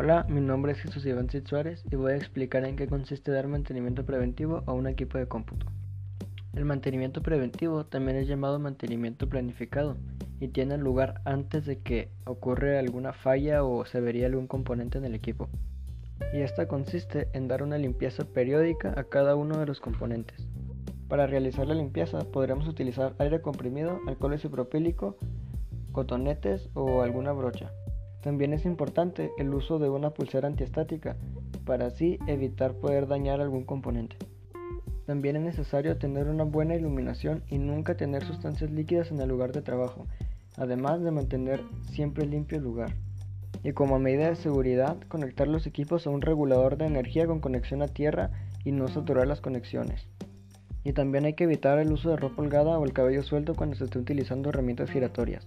Hola, mi nombre es Jesús Iván Cid Suárez y voy a explicar en qué consiste dar mantenimiento preventivo a un equipo de cómputo. El mantenimiento preventivo también es llamado mantenimiento planificado y tiene lugar antes de que ocurra alguna falla o se vería algún componente en el equipo. Y esta consiste en dar una limpieza periódica a cada uno de los componentes. Para realizar la limpieza podremos utilizar aire comprimido, alcohol isopropílico, cotonetes o alguna brocha. También es importante el uso de una pulsera antiestática para así evitar poder dañar algún componente. También es necesario tener una buena iluminación y nunca tener sustancias líquidas en el lugar de trabajo, además de mantener siempre limpio el lugar. Y como medida de seguridad, conectar los equipos a un regulador de energía con conexión a tierra y no saturar las conexiones. Y también hay que evitar el uso de ropa holgada o el cabello suelto cuando se esté utilizando herramientas giratorias.